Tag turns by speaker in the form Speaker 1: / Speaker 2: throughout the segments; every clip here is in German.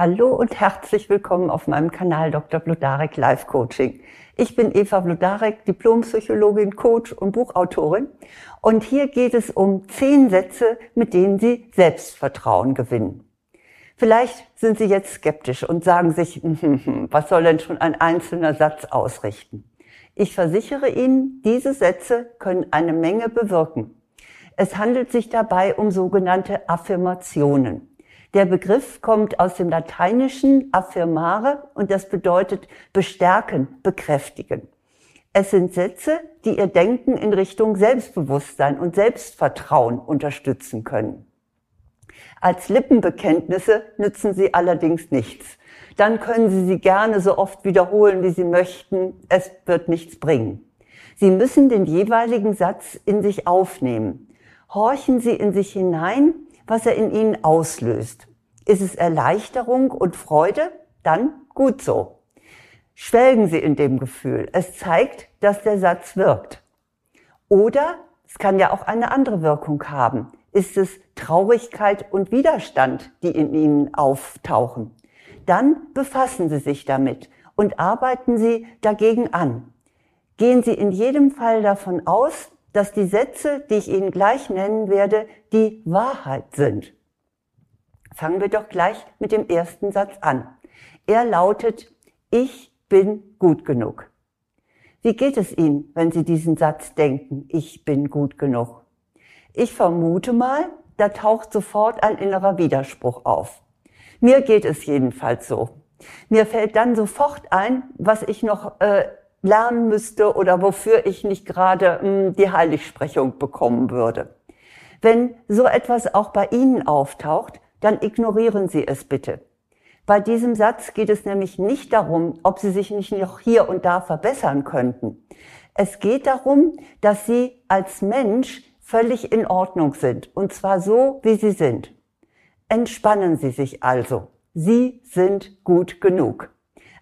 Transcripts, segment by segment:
Speaker 1: Hallo und herzlich willkommen auf meinem Kanal Dr. Blodarek Life Coaching. Ich bin Eva Blodarek, Diplompsychologin, Coach und Buchautorin. Und hier geht es um zehn Sätze, mit denen Sie Selbstvertrauen gewinnen. Vielleicht sind Sie jetzt skeptisch und sagen sich, was soll denn schon ein einzelner Satz ausrichten? Ich versichere Ihnen, diese Sätze können eine Menge bewirken. Es handelt sich dabei um sogenannte Affirmationen. Der Begriff kommt aus dem lateinischen affirmare und das bedeutet bestärken, bekräftigen. Es sind Sätze, die ihr Denken in Richtung Selbstbewusstsein und Selbstvertrauen unterstützen können. Als Lippenbekenntnisse nützen sie allerdings nichts. Dann können Sie sie gerne so oft wiederholen, wie Sie möchten. Es wird nichts bringen. Sie müssen den jeweiligen Satz in sich aufnehmen. Horchen Sie in sich hinein was er in ihnen auslöst. Ist es Erleichterung und Freude? Dann gut so. Schwelgen Sie in dem Gefühl. Es zeigt, dass der Satz wirkt. Oder es kann ja auch eine andere Wirkung haben. Ist es Traurigkeit und Widerstand, die in Ihnen auftauchen? Dann befassen Sie sich damit und arbeiten Sie dagegen an. Gehen Sie in jedem Fall davon aus, dass die Sätze, die ich Ihnen gleich nennen werde, die Wahrheit sind. Fangen wir doch gleich mit dem ersten Satz an. Er lautet, ich bin gut genug. Wie geht es Ihnen, wenn Sie diesen Satz denken, ich bin gut genug? Ich vermute mal, da taucht sofort ein innerer Widerspruch auf. Mir geht es jedenfalls so. Mir fällt dann sofort ein, was ich noch äh, lernen müsste oder wofür ich nicht gerade hm, die Heiligsprechung bekommen würde. Wenn so etwas auch bei Ihnen auftaucht, dann ignorieren Sie es bitte. Bei diesem Satz geht es nämlich nicht darum, ob Sie sich nicht noch hier und da verbessern könnten. Es geht darum, dass Sie als Mensch völlig in Ordnung sind, und zwar so, wie Sie sind. Entspannen Sie sich also. Sie sind gut genug.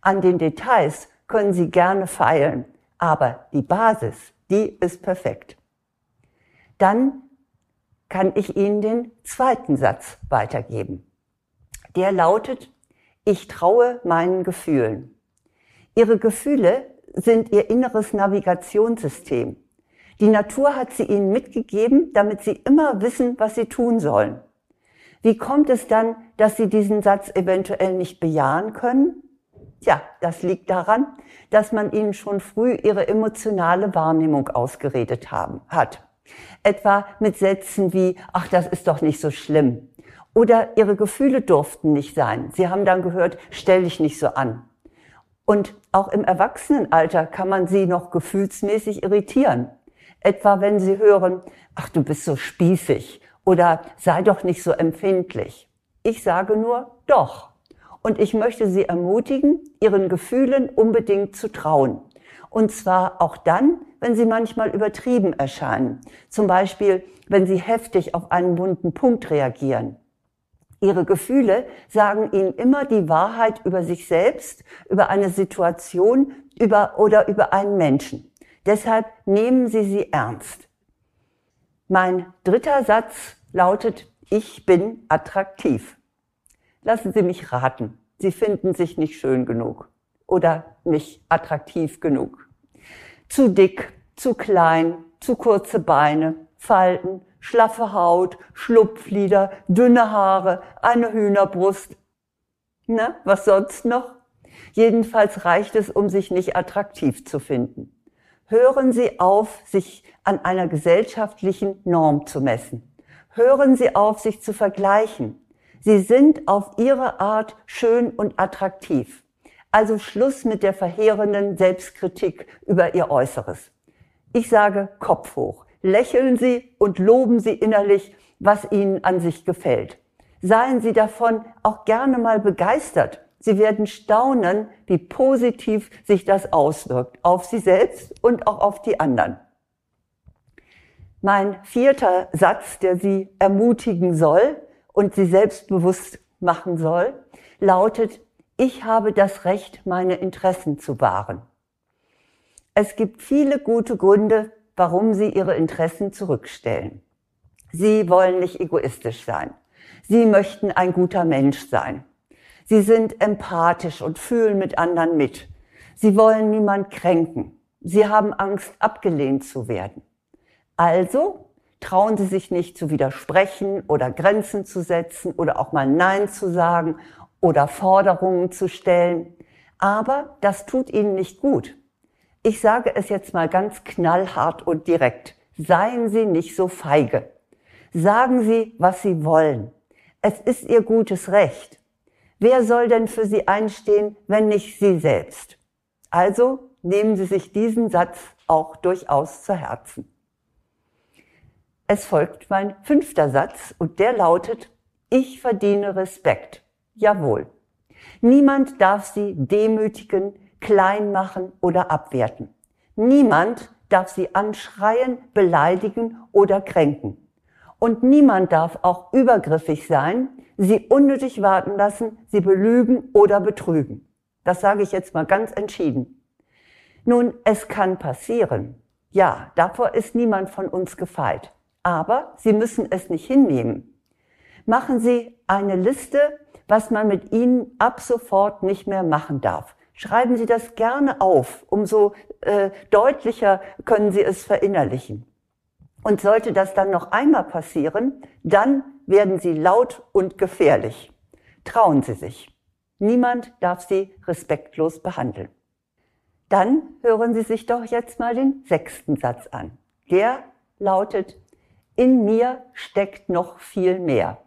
Speaker 1: An den Details können Sie gerne feilen, aber die Basis, die ist perfekt. Dann kann ich Ihnen den zweiten Satz weitergeben. Der lautet, ich traue meinen Gefühlen. Ihre Gefühle sind Ihr inneres Navigationssystem. Die Natur hat sie Ihnen mitgegeben, damit Sie immer wissen, was Sie tun sollen. Wie kommt es dann, dass Sie diesen Satz eventuell nicht bejahen können? Tja, das liegt daran, dass man ihnen schon früh ihre emotionale Wahrnehmung ausgeredet haben, hat. Etwa mit Sätzen wie, ach, das ist doch nicht so schlimm. Oder ihre Gefühle durften nicht sein. Sie haben dann gehört, stell dich nicht so an. Und auch im Erwachsenenalter kann man sie noch gefühlsmäßig irritieren. Etwa wenn sie hören, ach, du bist so spießig oder sei doch nicht so empfindlich. Ich sage nur, doch. Und ich möchte Sie ermutigen, Ihren Gefühlen unbedingt zu trauen. Und zwar auch dann, wenn sie manchmal übertrieben erscheinen. Zum Beispiel, wenn sie heftig auf einen wunden Punkt reagieren. Ihre Gefühle sagen Ihnen immer die Wahrheit über sich selbst, über eine Situation über, oder über einen Menschen. Deshalb nehmen Sie sie ernst. Mein dritter Satz lautet, ich bin attraktiv. Lassen Sie mich raten. Sie finden sich nicht schön genug oder nicht attraktiv genug. Zu dick, zu klein, zu kurze Beine, Falten, schlaffe Haut, Schlupflider, dünne Haare, eine Hühnerbrust. Na, was sonst noch? Jedenfalls reicht es, um sich nicht attraktiv zu finden. Hören Sie auf, sich an einer gesellschaftlichen Norm zu messen. Hören Sie auf, sich zu vergleichen. Sie sind auf ihre Art schön und attraktiv. Also Schluss mit der verheerenden Selbstkritik über ihr Äußeres. Ich sage Kopf hoch. Lächeln Sie und loben Sie innerlich, was Ihnen an sich gefällt. Seien Sie davon auch gerne mal begeistert. Sie werden staunen, wie positiv sich das auswirkt auf Sie selbst und auch auf die anderen. Mein vierter Satz, der Sie ermutigen soll, und sie selbstbewusst machen soll, lautet, ich habe das Recht, meine Interessen zu wahren. Es gibt viele gute Gründe, warum sie ihre Interessen zurückstellen. Sie wollen nicht egoistisch sein. Sie möchten ein guter Mensch sein. Sie sind empathisch und fühlen mit anderen mit. Sie wollen niemand kränken. Sie haben Angst, abgelehnt zu werden. Also trauen Sie sich nicht zu widersprechen oder Grenzen zu setzen oder auch mal Nein zu sagen oder Forderungen zu stellen. Aber das tut Ihnen nicht gut. Ich sage es jetzt mal ganz knallhart und direkt. Seien Sie nicht so feige. Sagen Sie, was Sie wollen. Es ist Ihr gutes Recht. Wer soll denn für Sie einstehen, wenn nicht Sie selbst? Also nehmen Sie sich diesen Satz auch durchaus zu Herzen. Es folgt mein fünfter Satz und der lautet, ich verdiene Respekt. Jawohl. Niemand darf sie demütigen, klein machen oder abwerten. Niemand darf sie anschreien, beleidigen oder kränken. Und niemand darf auch übergriffig sein, sie unnötig warten lassen, sie belügen oder betrügen. Das sage ich jetzt mal ganz entschieden. Nun, es kann passieren. Ja, davor ist niemand von uns gefeit. Aber Sie müssen es nicht hinnehmen. Machen Sie eine Liste, was man mit Ihnen ab sofort nicht mehr machen darf. Schreiben Sie das gerne auf, umso äh, deutlicher können Sie es verinnerlichen. Und sollte das dann noch einmal passieren, dann werden Sie laut und gefährlich. Trauen Sie sich. Niemand darf Sie respektlos behandeln. Dann hören Sie sich doch jetzt mal den sechsten Satz an. Der lautet, in mir steckt noch viel mehr.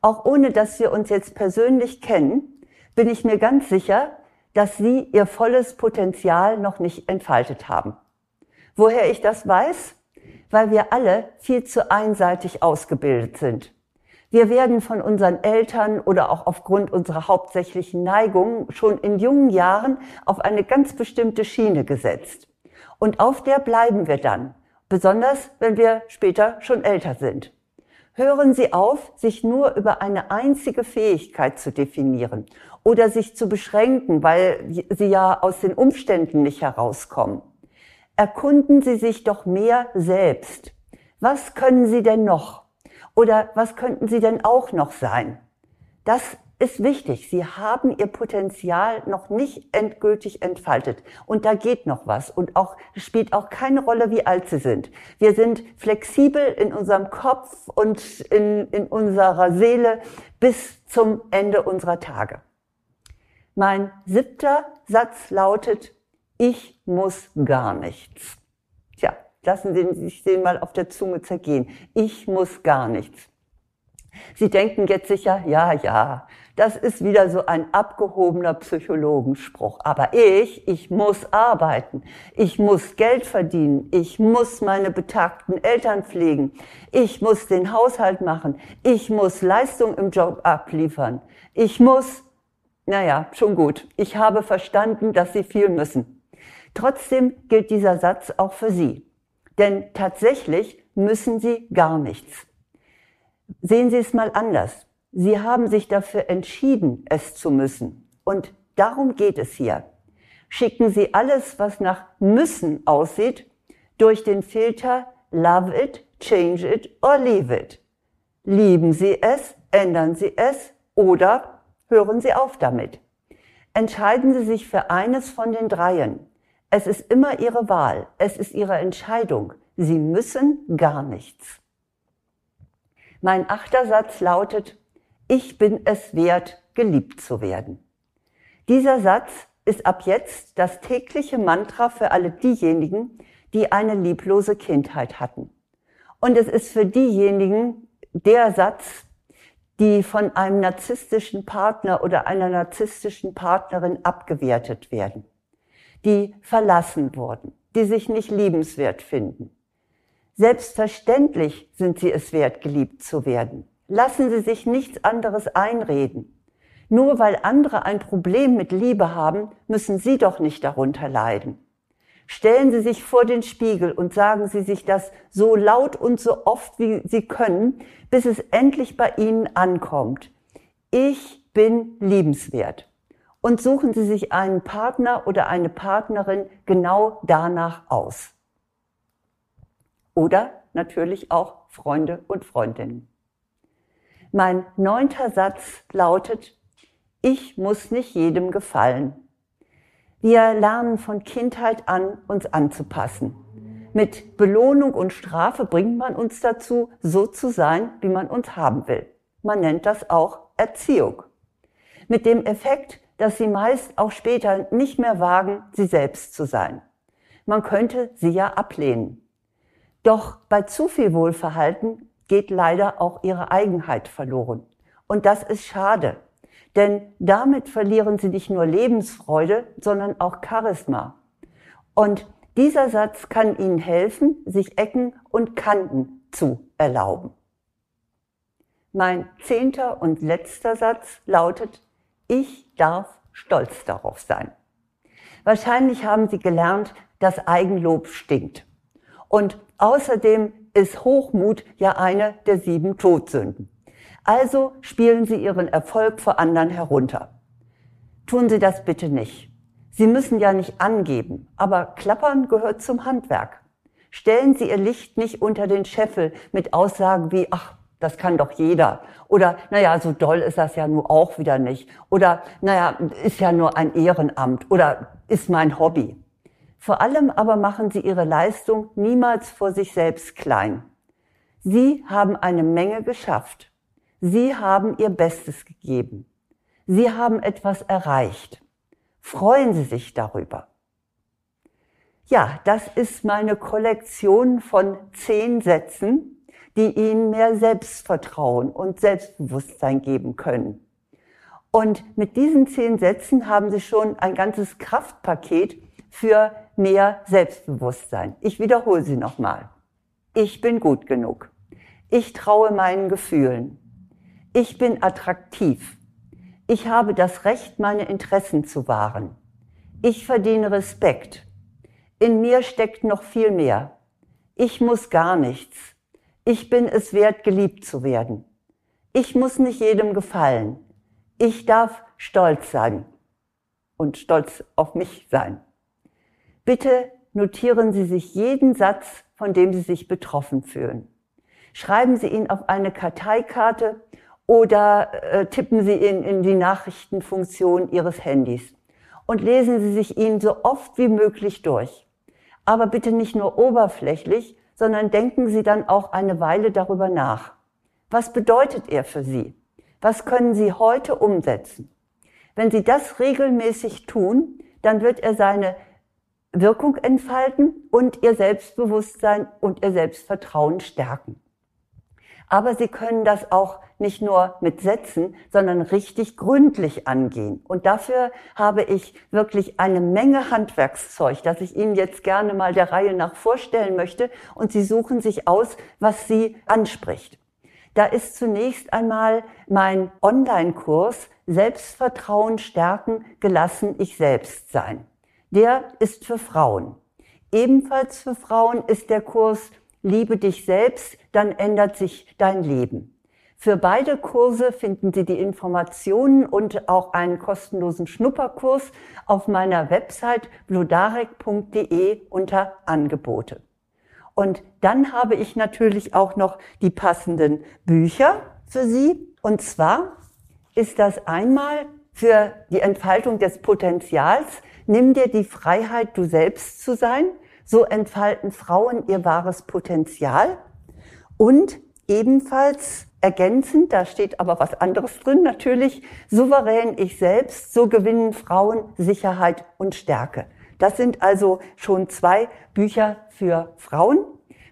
Speaker 1: Auch ohne dass wir uns jetzt persönlich kennen, bin ich mir ganz sicher, dass Sie Ihr volles Potenzial noch nicht entfaltet haben. Woher ich das weiß? Weil wir alle viel zu einseitig ausgebildet sind. Wir werden von unseren Eltern oder auch aufgrund unserer hauptsächlichen Neigung schon in jungen Jahren auf eine ganz bestimmte Schiene gesetzt. Und auf der bleiben wir dann, besonders wenn wir später schon älter sind. Hören Sie auf, sich nur über eine einzige Fähigkeit zu definieren oder sich zu beschränken, weil Sie ja aus den Umständen nicht herauskommen. Erkunden Sie sich doch mehr selbst. Was können Sie denn noch? Oder was könnten Sie denn auch noch sein? Das ist wichtig. Sie haben Ihr Potenzial noch nicht endgültig entfaltet. Und da geht noch was. Und auch, spielt auch keine Rolle, wie alt Sie sind. Wir sind flexibel in unserem Kopf und in, in unserer Seele bis zum Ende unserer Tage. Mein siebter Satz lautet, ich muss gar nichts. Tja, lassen Sie sich den mal auf der Zunge zergehen. Ich muss gar nichts. Sie denken jetzt sicher, ja, ja, das ist wieder so ein abgehobener Psychologenspruch. Aber ich, ich muss arbeiten. Ich muss Geld verdienen. Ich muss meine betagten Eltern pflegen. Ich muss den Haushalt machen. Ich muss Leistung im Job abliefern. Ich muss, naja, schon gut. Ich habe verstanden, dass Sie viel müssen. Trotzdem gilt dieser Satz auch für Sie. Denn tatsächlich müssen Sie gar nichts. Sehen Sie es mal anders. Sie haben sich dafür entschieden, es zu müssen. Und darum geht es hier. Schicken Sie alles, was nach müssen aussieht, durch den Filter Love it, change it or leave it. Lieben Sie es, ändern Sie es oder hören Sie auf damit. Entscheiden Sie sich für eines von den dreien. Es ist immer Ihre Wahl. Es ist Ihre Entscheidung. Sie müssen gar nichts. Mein achter Satz lautet, ich bin es wert, geliebt zu werden. Dieser Satz ist ab jetzt das tägliche Mantra für alle diejenigen, die eine lieblose Kindheit hatten. Und es ist für diejenigen der Satz, die von einem narzisstischen Partner oder einer narzisstischen Partnerin abgewertet werden, die verlassen wurden, die sich nicht liebenswert finden. Selbstverständlich sind sie es wert, geliebt zu werden. Lassen Sie sich nichts anderes einreden. Nur weil andere ein Problem mit Liebe haben, müssen Sie doch nicht darunter leiden. Stellen Sie sich vor den Spiegel und sagen Sie sich das so laut und so oft, wie Sie können, bis es endlich bei Ihnen ankommt. Ich bin liebenswert. Und suchen Sie sich einen Partner oder eine Partnerin genau danach aus. Oder natürlich auch Freunde und Freundinnen. Mein neunter Satz lautet, Ich muss nicht jedem gefallen. Wir lernen von Kindheit an, uns anzupassen. Mit Belohnung und Strafe bringt man uns dazu, so zu sein, wie man uns haben will. Man nennt das auch Erziehung. Mit dem Effekt, dass sie meist auch später nicht mehr wagen, sie selbst zu sein. Man könnte sie ja ablehnen. Doch bei zu viel Wohlverhalten geht leider auch ihre Eigenheit verloren. Und das ist schade, denn damit verlieren sie nicht nur Lebensfreude, sondern auch Charisma. Und dieser Satz kann Ihnen helfen, sich Ecken und Kanten zu erlauben. Mein zehnter und letzter Satz lautet, ich darf stolz darauf sein. Wahrscheinlich haben Sie gelernt, dass Eigenlob stinkt. Und außerdem ist Hochmut ja eine der sieben Todsünden. Also spielen Sie Ihren Erfolg vor anderen herunter. Tun Sie das bitte nicht. Sie müssen ja nicht angeben, aber Klappern gehört zum Handwerk. Stellen Sie Ihr Licht nicht unter den Scheffel mit Aussagen wie, ach, das kann doch jeder. Oder, naja, so doll ist das ja nur auch wieder nicht. Oder, naja, ist ja nur ein Ehrenamt. Oder ist mein Hobby. Vor allem aber machen Sie Ihre Leistung niemals vor sich selbst klein. Sie haben eine Menge geschafft. Sie haben Ihr Bestes gegeben. Sie haben etwas erreicht. Freuen Sie sich darüber. Ja, das ist meine Kollektion von zehn Sätzen, die Ihnen mehr Selbstvertrauen und Selbstbewusstsein geben können. Und mit diesen zehn Sätzen haben Sie schon ein ganzes Kraftpaket für mehr Selbstbewusstsein. Ich wiederhole sie nochmal. Ich bin gut genug. Ich traue meinen Gefühlen. Ich bin attraktiv. Ich habe das Recht, meine Interessen zu wahren. Ich verdiene Respekt. In mir steckt noch viel mehr. Ich muss gar nichts. Ich bin es wert, geliebt zu werden. Ich muss nicht jedem gefallen. Ich darf stolz sein und stolz auf mich sein. Bitte notieren Sie sich jeden Satz, von dem Sie sich betroffen fühlen. Schreiben Sie ihn auf eine Karteikarte oder äh, tippen Sie ihn in die Nachrichtenfunktion Ihres Handys und lesen Sie sich ihn so oft wie möglich durch. Aber bitte nicht nur oberflächlich, sondern denken Sie dann auch eine Weile darüber nach. Was bedeutet er für Sie? Was können Sie heute umsetzen? Wenn Sie das regelmäßig tun, dann wird er seine Wirkung entfalten und ihr Selbstbewusstsein und ihr Selbstvertrauen stärken. Aber sie können das auch nicht nur mit Sätzen, sondern richtig gründlich angehen. Und dafür habe ich wirklich eine Menge Handwerkszeug, das ich Ihnen jetzt gerne mal der Reihe nach vorstellen möchte. Und Sie suchen sich aus, was Sie anspricht. Da ist zunächst einmal mein Online-Kurs Selbstvertrauen stärken, gelassen ich selbst sein der ist für Frauen. Ebenfalls für Frauen ist der Kurs Liebe dich selbst, dann ändert sich dein Leben. Für beide Kurse finden Sie die Informationen und auch einen kostenlosen Schnupperkurs auf meiner Website bludarek.de unter Angebote. Und dann habe ich natürlich auch noch die passenden Bücher für Sie. Und zwar ist das einmal für die Entfaltung des Potenzials Nimm dir die Freiheit, du selbst zu sein. So entfalten Frauen ihr wahres Potenzial. Und ebenfalls ergänzend, da steht aber was anderes drin natürlich, souverän ich selbst, so gewinnen Frauen Sicherheit und Stärke. Das sind also schon zwei Bücher für Frauen.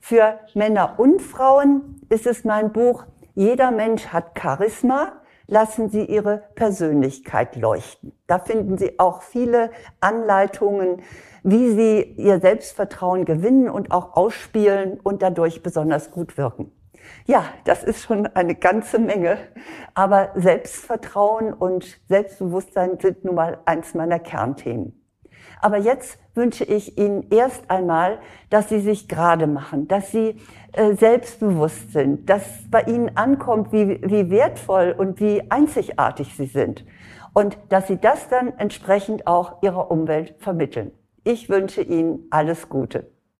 Speaker 1: Für Männer und Frauen ist es mein Buch Jeder Mensch hat Charisma lassen Sie Ihre Persönlichkeit leuchten. Da finden Sie auch viele Anleitungen, wie Sie Ihr Selbstvertrauen gewinnen und auch ausspielen und dadurch besonders gut wirken. Ja, das ist schon eine ganze Menge. Aber Selbstvertrauen und Selbstbewusstsein sind nun mal eins meiner Kernthemen. Aber jetzt wünsche ich Ihnen erst einmal, dass Sie sich gerade machen, dass Sie äh, selbstbewusst sind, dass bei Ihnen ankommt, wie, wie wertvoll und wie einzigartig Sie sind. Und dass Sie das dann entsprechend auch Ihrer Umwelt vermitteln. Ich wünsche Ihnen alles Gute.